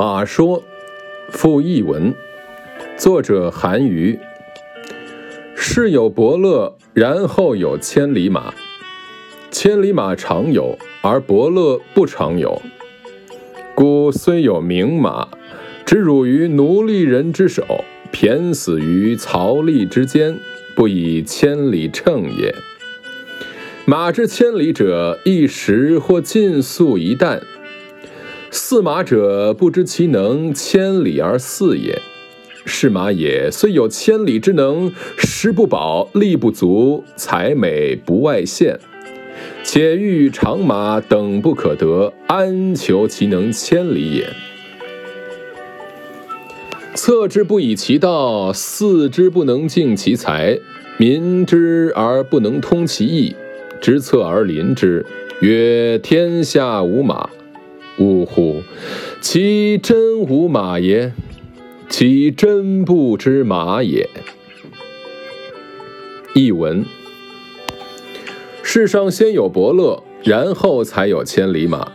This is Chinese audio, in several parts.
马说，附译文，作者韩愈。世有伯乐，然后有千里马。千里马常有，而伯乐不常有。故虽有名马，只辱于奴隶人之手，骈死于槽枥之间，不以千里称也。马之千里者，一时或尽粟一担。饲马者不知其能千里而饲也，是马也虽有千里之能，食不饱，力不足，才美不外见，且欲长马等不可得，安求其能千里也？策之不以其道，饲之不能尽其才，民之而不能通其意，执策而临之，曰：天下无马。呜呼！其真无马也？其真不知马也？译文：世上先有伯乐，然后才有千里马。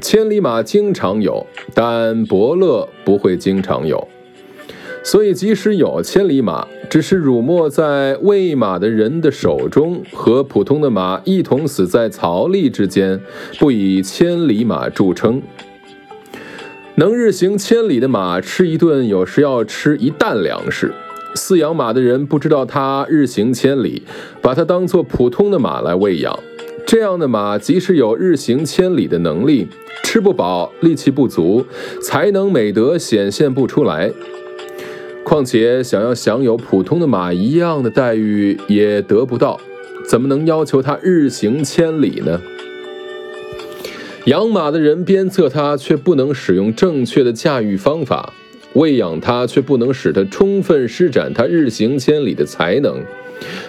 千里马经常有，但伯乐不会经常有。所以，即使有千里马，只是辱没在喂马的人的手中，和普通的马一同死在槽枥之间，不以千里马著称。能日行千里的马，吃一顿有时要吃一担粮食。饲养马的人不知道它日行千里，把它当做普通的马来喂养。这样的马，即使有日行千里的能力，吃不饱，力气不足，才能美德显现不出来。况且想要享有普通的马一样的待遇也得不到，怎么能要求它日行千里呢？养马的人鞭策它，却不能使用正确的驾驭方法；喂养它，却不能使它充分施展它日行千里的才能；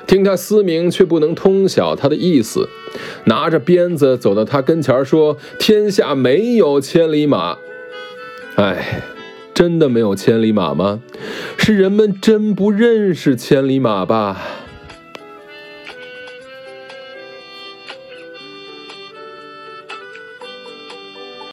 听它嘶鸣，却不能通晓它的意思；拿着鞭子走到它跟前说：“天下没有千里马。”哎。真的没有千里马吗？是人们真不认识千里马吧？